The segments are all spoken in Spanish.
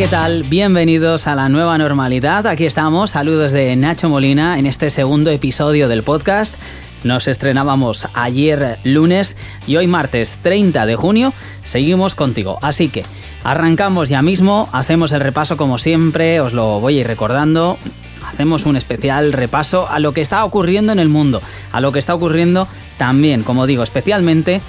¿qué tal? Bienvenidos a la nueva normalidad. Aquí estamos, saludos de Nacho Molina en este segundo episodio del podcast. Nos estrenábamos ayer lunes y hoy martes 30 de junio seguimos contigo. Así que arrancamos ya mismo, hacemos el repaso como siempre, os lo voy a ir recordando. Hacemos un especial repaso a lo que está ocurriendo en el mundo, a lo que está ocurriendo también, como digo, especialmente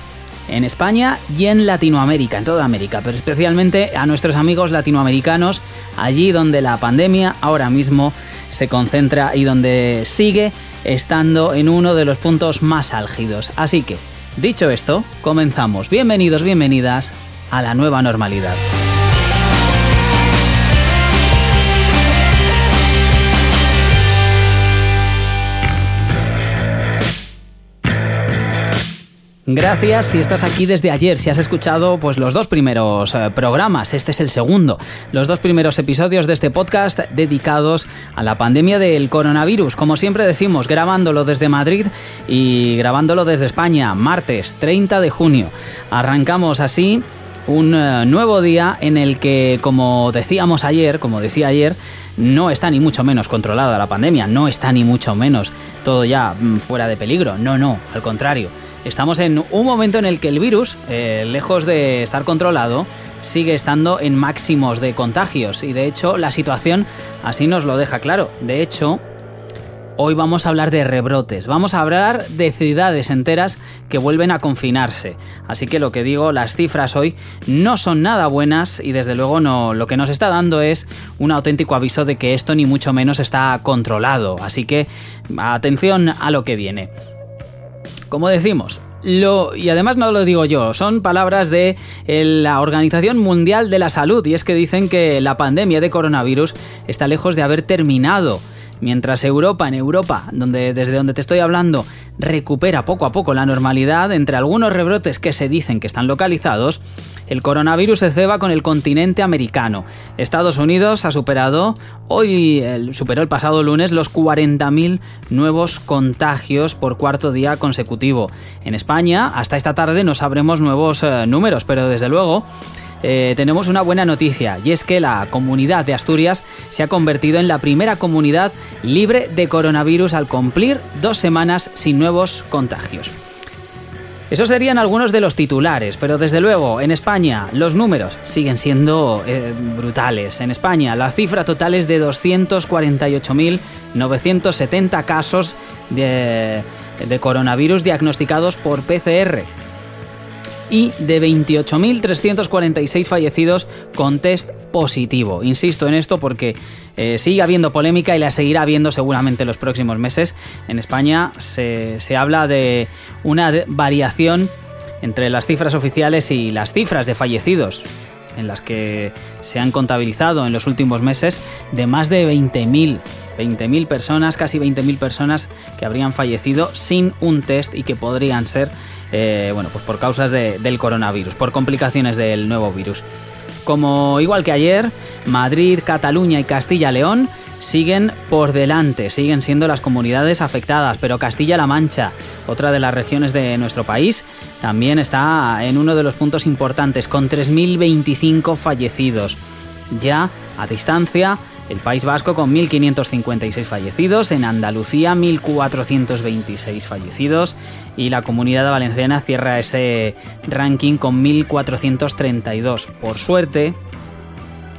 en España y en Latinoamérica, en toda América, pero especialmente a nuestros amigos latinoamericanos, allí donde la pandemia ahora mismo se concentra y donde sigue estando en uno de los puntos más álgidos. Así que, dicho esto, comenzamos. Bienvenidos, bienvenidas a la nueva normalidad. Gracias si estás aquí desde ayer, si has escuchado pues los dos primeros eh, programas, este es el segundo, los dos primeros episodios de este podcast dedicados a la pandemia del coronavirus, como siempre decimos, grabándolo desde Madrid y grabándolo desde España, martes 30 de junio. Arrancamos así un eh, nuevo día en el que, como decíamos ayer, como decía ayer, no está ni mucho menos controlada la pandemia, no está ni mucho menos todo ya mm, fuera de peligro, no, no, al contrario Estamos en un momento en el que el virus, eh, lejos de estar controlado, sigue estando en máximos de contagios y de hecho la situación así nos lo deja claro. De hecho, hoy vamos a hablar de rebrotes, vamos a hablar de ciudades enteras que vuelven a confinarse. Así que lo que digo, las cifras hoy no son nada buenas y desde luego no lo que nos está dando es un auténtico aviso de que esto ni mucho menos está controlado. Así que atención a lo que viene. Como decimos, lo, y además no lo digo yo, son palabras de la Organización Mundial de la Salud y es que dicen que la pandemia de coronavirus está lejos de haber terminado. Mientras Europa, en Europa, donde, desde donde te estoy hablando, recupera poco a poco la normalidad, entre algunos rebrotes que se dicen que están localizados, el coronavirus se ceba con el continente americano. Estados Unidos ha superado, hoy superó el pasado lunes los 40.000 nuevos contagios por cuarto día consecutivo. En España, hasta esta tarde no sabremos nuevos eh, números, pero desde luego eh, tenemos una buena noticia y es que la comunidad de Asturias se ha convertido en la primera comunidad libre de coronavirus al cumplir dos semanas sin nuevos contagios. Esos serían algunos de los titulares, pero desde luego en España los números siguen siendo eh, brutales. En España la cifra total es de 248.970 casos de coronavirus diagnosticados por PCR, y de 28.346 fallecidos con test positivo. Insisto en esto porque eh, sigue habiendo polémica y la seguirá habiendo seguramente en los próximos meses. En España se, se habla de una variación entre las cifras oficiales y las cifras de fallecidos en las que se han contabilizado en los últimos meses de más de 20.000 20.000 personas, casi 20.000 personas que habrían fallecido sin un test y que podrían ser, eh, bueno, pues por causas del coronavirus, por complicaciones del nuevo virus. Como igual que ayer, Madrid, Cataluña y Castilla-León siguen por delante, siguen siendo las comunidades afectadas, pero Castilla-La Mancha, otra de las regiones de nuestro país, también está en uno de los puntos importantes, con 3.025 fallecidos. Ya a distancia el País Vasco con 1.556 fallecidos, en Andalucía 1.426 fallecidos y la Comunidad Valenciana cierra ese ranking con 1.432. Por suerte,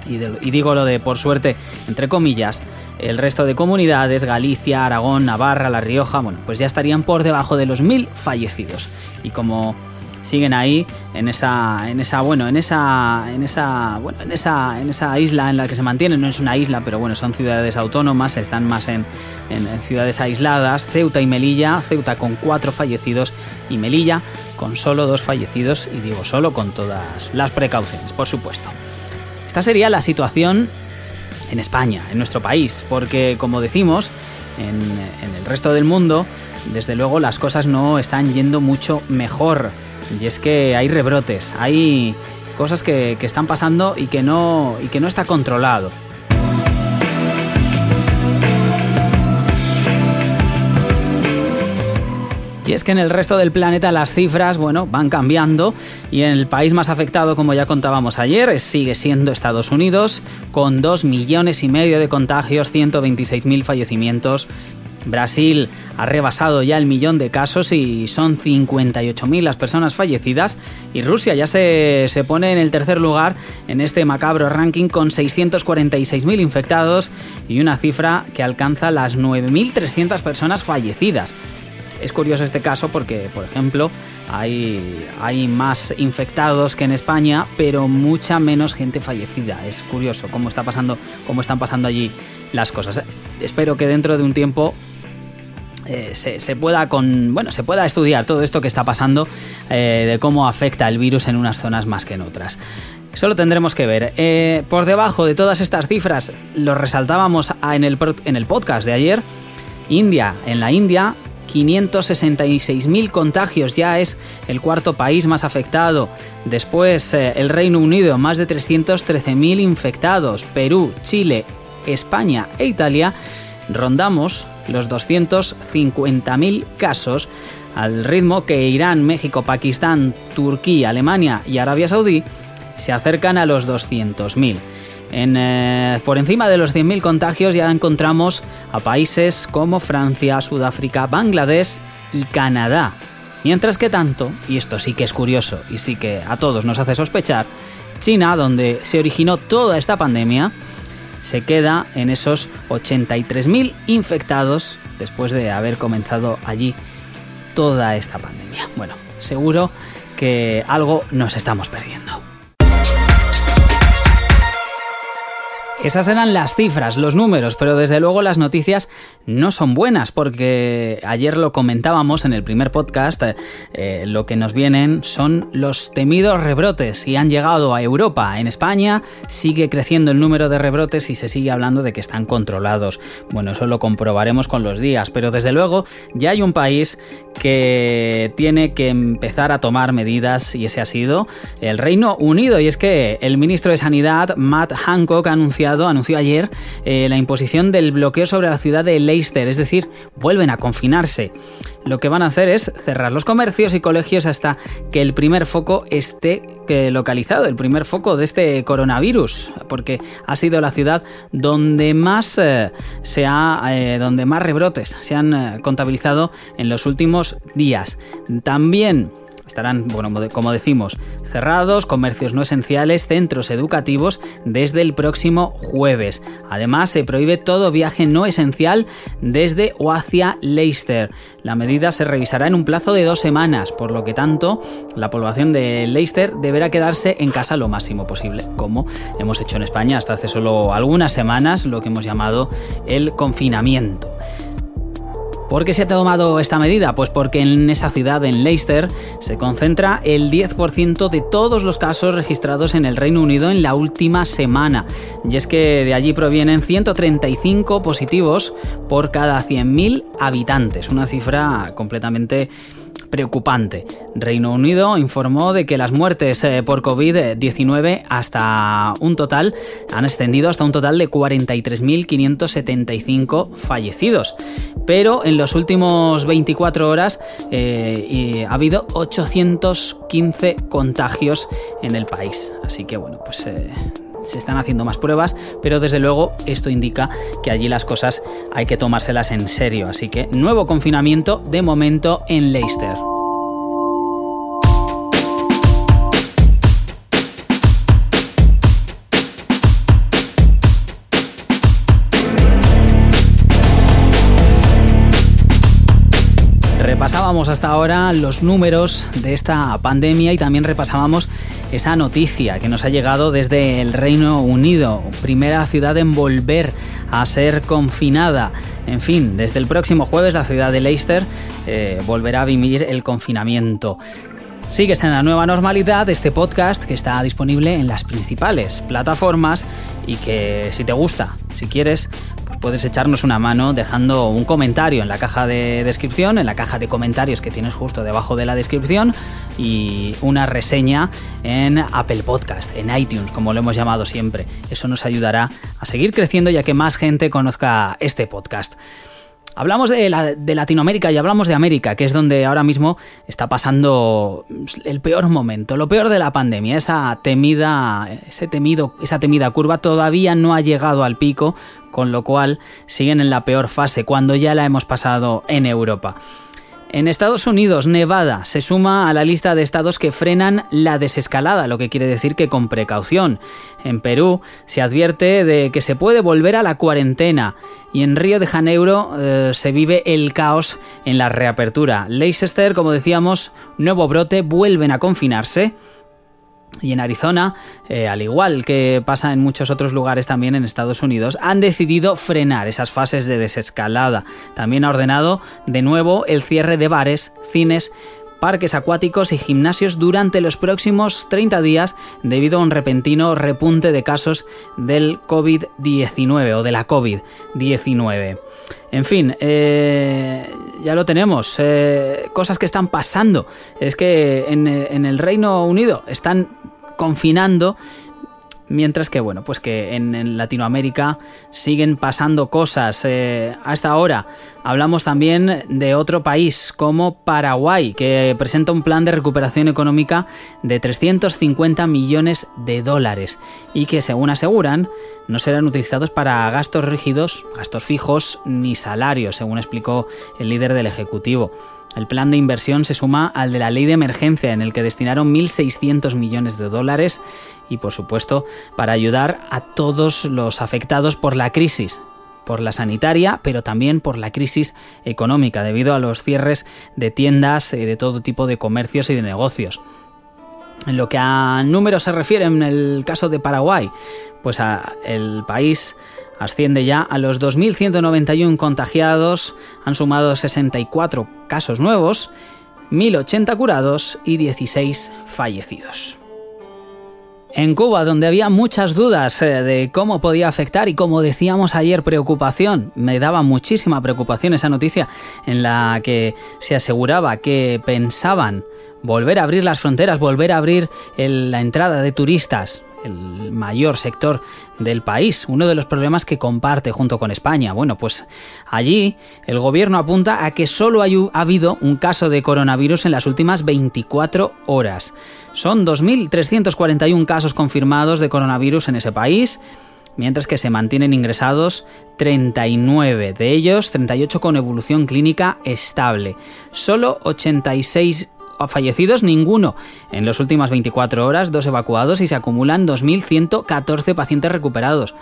y, digo lo de por suerte, entre comillas, el resto de comunidades, Galicia, Aragón, Navarra, La Rioja, bueno, pues ya estarían por debajo de los 1.000 fallecidos. Y como siguen ahí en esa en esa bueno en esa en esa bueno en esa en esa isla en la que se mantienen. No es una isla pero bueno son ciudades autónomas están más en, en, ciudades aisladas. Ceuta y Melilla Ceuta con cuatro fallecidos y Melilla con solo dos fallecidos y digo solo con todas las precauciones por supuesto. Esta sería la situación en España en nuestro país porque como decimos en, en el resto del mundo desde luego las cosas no están yendo mucho mejor y es que hay rebrotes, hay cosas que, están pasando y que no, y que no está controlado. Y es que en el resto del planeta las cifras, bueno, van cambiando y en el país más afectado, como ya contábamos ayer, sigue siendo Estados Unidos, con 2 millones y medio de contagios, 126.000 fallecimientos. Brasil ha rebasado ya el millón de casos y son 58.000 las personas fallecidas y Rusia ya se, se, pone en el tercer lugar en este macabro ranking con 646.000 infectados y una cifra que alcanza las 9.300 personas fallecidas. Es curioso este caso porque, por ejemplo, hay, hay más infectados que en España, pero mucha menos gente fallecida. Es curioso cómo, está pasando, cómo están pasando allí las cosas. Espero que dentro de un tiempo eh, se, pueda con bueno se pueda estudiar todo esto que está pasando eh, de cómo afecta el virus en unas zonas más que en otras. Solo tendremos que ver. Eh, por debajo de todas estas cifras, lo resaltábamos en el, en el podcast de ayer. India, en la India 566.000 contagios, ya es el cuarto país más afectado. Después el Reino Unido, más de 313.000 infectados. Perú, Chile, España e Italia rondamos los 250.000 casos al ritmo que Irán, México, Pakistán, Turquía, Alemania y Arabia Saudí se acercan a los 200.000. Eh, por encima de los 100.000 contagios ya encontramos a países como Francia, Sudáfrica, Bangladesh y Canadá. Mientras que tanto, y esto sí que es curioso y sí que a todos nos hace sospechar, China, donde se originó toda esta pandemia, se queda en esos 83.000 infectados después de haber comenzado allí toda esta pandemia. Bueno, seguro que algo nos estamos perdiendo. Esas eran las cifras, los números, pero desde luego las noticias no son buenas porque ayer lo comentábamos en el primer podcast, eh, lo que nos vienen son los temidos rebrotes y han llegado a Europa. En España sigue creciendo el número de rebrotes y se sigue hablando de que están controlados. Bueno, eso lo comprobaremos con los días, pero desde luego ya hay un país que tiene que empezar a tomar medidas y ese ha sido el Reino Unido y es que el ministro de Sanidad, Matt Hancock, ha anunciado anunció ayer eh, la imposición del bloqueo sobre la ciudad de Leicester, es decir, vuelven a confinarse. Lo que van a hacer es cerrar los comercios y colegios hasta que el primer foco esté eh, localizado, el primer foco de este coronavirus, porque ha sido la ciudad donde más eh, se ha, donde más rebrotes se han contabilizado en los últimos días. También Estarán, bueno, como decimos, cerrados, comercios no esenciales, centros educativos desde el próximo jueves. Además, se prohíbe todo viaje no esencial desde o hacia Leicester. La medida se revisará en un plazo de dos semanas, por lo que tanto, la población de Leicester deberá quedarse en casa lo máximo posible, como hemos hecho en España hasta hace solo algunas semanas, lo que hemos llamado el confinamiento. ¿Por qué se ha tomado esta medida? Pues porque en esa ciudad, en Leicester, se concentra el 10% de todos los casos registrados en el Reino Unido en la última semana. Y es que de allí provienen 135 positivos por cada 100.000 habitantes, una cifra completamente preocupante. Reino Unido informó de que las muertes eh, por COVID-19 hasta un total han extendido hasta un total de 43.575 fallecidos. Pero en los últimos 24 horas eh, ha habido 815 contagios en el país. Así que bueno, pues eh, se están haciendo más pruebas, pero desde luego esto indica que allí las cosas hay que tomárselas en serio. Así que nuevo confinamiento de momento en Leicester. Repasábamos hasta ahora los números de esta pandemia y también repasábamos esa noticia que nos ha llegado desde el Reino Unido, primera ciudad en volver a ser confinada. En fin, desde el próximo jueves la ciudad de Leicester eh, volverá a vivir el confinamiento. Sigues en la nueva normalidad este podcast que está disponible en las principales plataformas y que si te gusta, si quieres, puedes echarnos una mano dejando un comentario en la caja de descripción, en la caja de comentarios que tienes justo debajo de la descripción y una reseña en Apple Podcast, en iTunes, como lo hemos llamado siempre. Eso nos ayudará a seguir creciendo ya que más gente conozca este podcast. Hablamos de, Latinoamérica y hablamos de América, que es donde ahora mismo está pasando el peor momento, lo peor de la pandemia. Esa temida, ese temido, esa temida curva todavía no ha llegado al pico, con lo cual siguen en la peor fase, cuando ya la hemos pasado en Europa. En Estados Unidos, Nevada se suma a la lista de estados que frenan la desescalada, lo que quiere decir que con precaución. En Perú se advierte de que se puede volver a la cuarentena y en Río de Janeiro eh, se vive el caos en la reapertura. Leicester, como decíamos, nuevo brote, vuelven a confinarse y en Arizona, eh, al igual que pasa en muchos otros lugares también en Estados Unidos, han decidido frenar esas fases de desescalada. También ha ordenado de nuevo el cierre de bares, cines, parques acuáticos y gimnasios durante los próximos 30 días debido a un repentino repunte de casos del COVID-19 o de la COVID-19. En fin, eh, ya lo tenemos. Eh, cosas que están pasando. Es que en, en el Reino Unido están confinando Mientras que, bueno, pues que en, Latinoamérica siguen pasando cosas. Eh, hasta ahora hablamos también de otro país como Paraguay, que presenta un plan de recuperación económica de 350 millones de dólares y que, según aseguran, no serán utilizados para gastos rígidos, gastos fijos ni salarios, según explicó el líder del Ejecutivo. El plan de inversión se suma al de la ley de emergencia en el que destinaron 1.600 millones de dólares y por supuesto para ayudar a todos los afectados por la crisis, por la sanitaria, pero también por la crisis económica debido a los cierres de tiendas y de todo tipo de comercios y de negocios. En lo que a números se refiere en el caso de Paraguay, pues el país asciende ya a los 2.191 contagiados, han sumado 64 casos nuevos, 1.080 curados y 16 fallecidos. En Cuba, donde había muchas dudas eh, de cómo podía afectar y como decíamos ayer, preocupación, me daba muchísima preocupación esa noticia en la que se aseguraba que pensaban volver a abrir las fronteras, volver a abrir la entrada de turistas el mayor sector del país, uno de los problemas que comparte junto con España. Bueno, pues allí el gobierno apunta a que solo ha habido un caso de coronavirus en las últimas 24 horas. Son 2.341 casos confirmados de coronavirus en ese país mientras que se mantienen ingresados 39, de ellos 38 con evolución clínica estable. Solo 86 fallecidos ninguno. En las últimas 24 horas, dos evacuados y se acumulan 2.114 pacientes recuperados.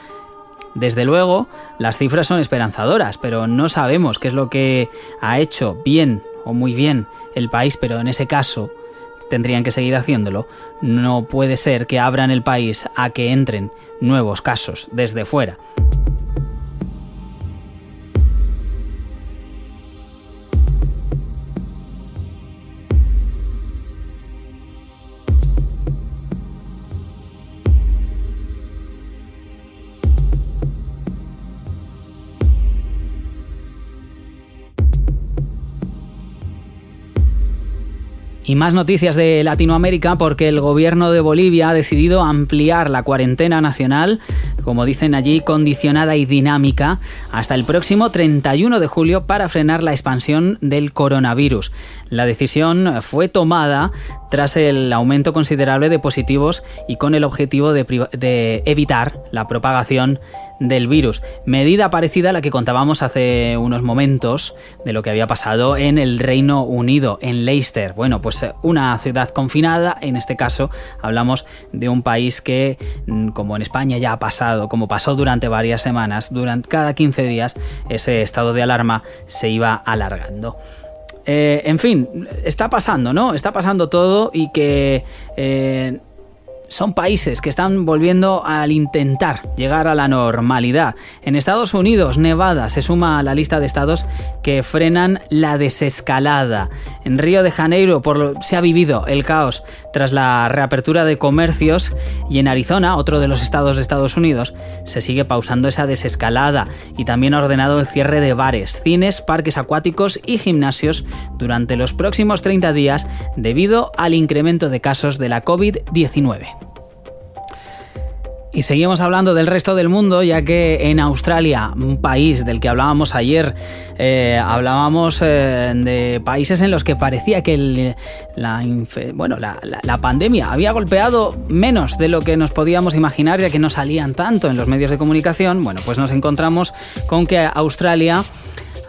Desde luego, las cifras son esperanzadoras, pero no sabemos qué es lo que ha hecho bien o muy bien el país, pero en ese caso tendrían que seguir haciéndolo. No puede ser que abran el país a que entren nuevos casos desde fuera. Y más noticias de Latinoamérica porque el gobierno de Bolivia ha decidido ampliar la cuarentena nacional, como dicen allí, condicionada y dinámica, hasta el próximo 31 de julio para frenar la expansión del coronavirus. La decisión fue tomada tras el aumento considerable de positivos y con el objetivo de, evitar la propagación del virus. Medida parecida a la que contábamos hace unos momentos de lo que había pasado en el Reino Unido, en Leicester. Bueno, pues eh, una ciudad confinada, en este caso hablamos de un país que, mm, como en España ya ha pasado, como pasó durante varias semanas, durante cada 15 días ese estado de alarma se iba alargando. Eh, en fin, está pasando, ¿no? Está pasando todo y que eh, son países que están volviendo al intentar llegar a la normalidad. En Estados Unidos, Nevada se suma a la lista de estados que frenan la desescalada. En Río de Janeiro por se ha vivido el caos tras la reapertura de comercios y en Arizona, otro de los estados de Estados Unidos, se sigue pausando esa desescalada y también ha ordenado el cierre de bares, cines, parques acuáticos y gimnasios durante los próximos 30 días debido al incremento de casos de la COVID-19. Y seguimos hablando del resto del mundo, ya que en Australia, un país del que hablábamos ayer, eh, hablábamos eh, de países en los que parecía que la, bueno, la, pandemia había golpeado menos de lo que nos podíamos imaginar, ya que no salían tanto en los medios de comunicación. Bueno, pues nos encontramos con que Australia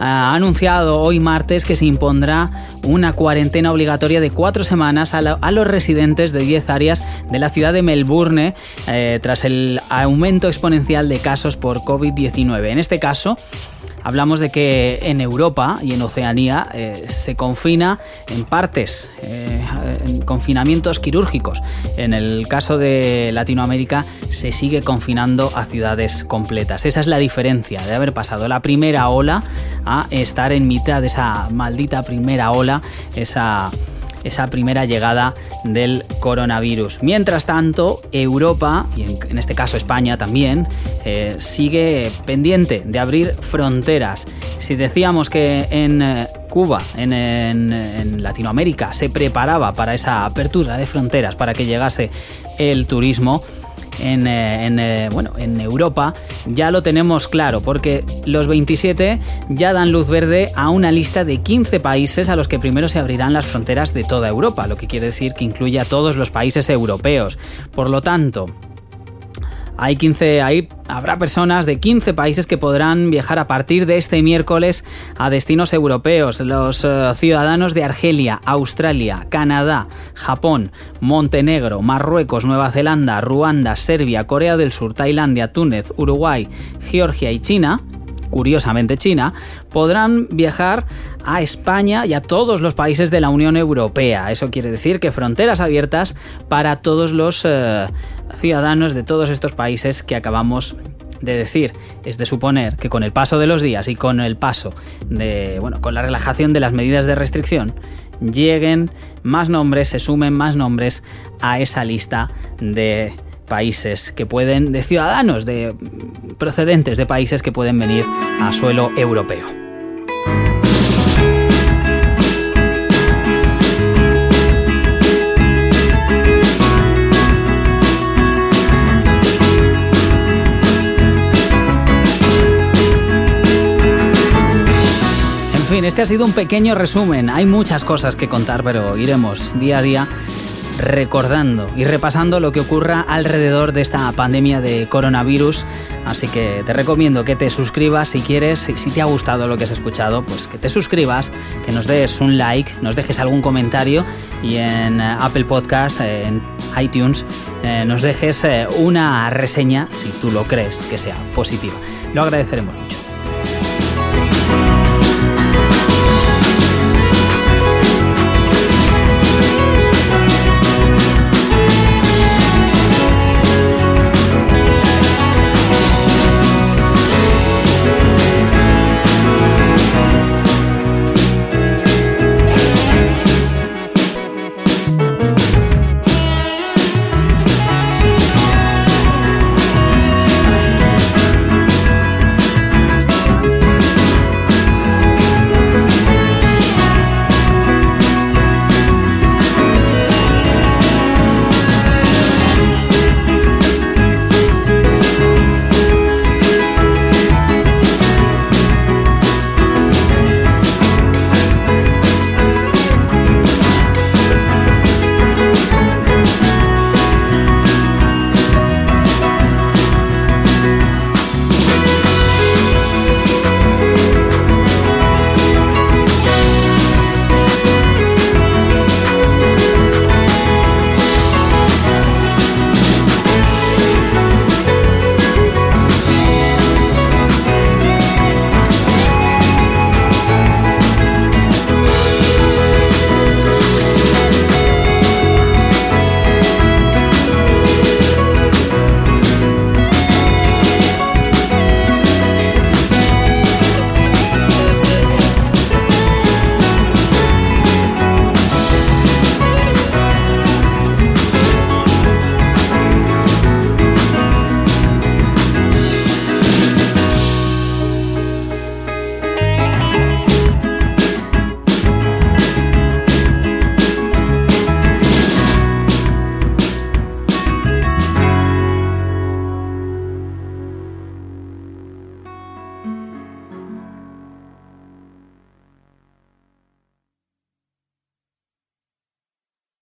ha anunciado hoy martes que se impondrá una cuarentena obligatoria de cuatro semanas a, los residentes de 10 áreas de la ciudad de Melbourne eh, tras el aumento exponencial de casos por COVID-19. En este caso, Hablamos de que en Europa y en Oceanía eh, se confina en partes, eh, en confinamientos quirúrgicos. En el caso de Latinoamérica se sigue confinando a ciudades completas. Esa es la diferencia de haber pasado la primera ola a estar en mitad de esa maldita primera ola, esa esa primera llegada del coronavirus. Mientras tanto, Europa, y en, este caso España también, eh, sigue pendiente de abrir fronteras. Si decíamos que en eh, Cuba, en, en, Latinoamérica, se preparaba para esa apertura de fronteras, para que llegase el turismo, en, eh, eh, bueno, en Europa ya lo tenemos claro, porque los 27 ya dan luz verde a una lista de 15 países a los que primero se abrirán las fronteras de toda Europa, lo que quiere decir que incluye a todos los países europeos. Por lo tanto, hay 15, ahí habrá personas de 15 países que podrán viajar a partir de este miércoles a destinos europeos. Los eh, ciudadanos de Argelia, Australia, Canadá, Japón, Montenegro, Marruecos, Nueva Zelanda, Ruanda, Serbia, Corea del Sur, Tailandia, Túnez, Uruguay, Georgia y China curiosamente China, podrán viajar a España y a todos los países de la Unión Europea. Eso quiere decir que fronteras abiertas para todos los eh, ciudadanos de todos estos países que acabamos de decir. Es de suponer que con el paso de los días y con el paso de, bueno, con la relajación de las medidas de restricción, lleguen más nombres, se sumen más nombres a esa lista de países que pueden, de ciudadanos de procedentes de países que pueden venir a suelo europeo. Este ha sido un pequeño resumen. Hay muchas cosas que contar, pero iremos día a día recordando y repasando lo que ocurra alrededor de esta pandemia de coronavirus. Así que te recomiendo que te suscribas si quieres, si te ha gustado lo que has escuchado, pues que te suscribas, que nos des un like, nos dejes algún comentario y en eh, Apple Podcast, en iTunes, eh, nos dejes eh, una reseña si tú lo crees que sea positiva. Lo agradeceremos mucho.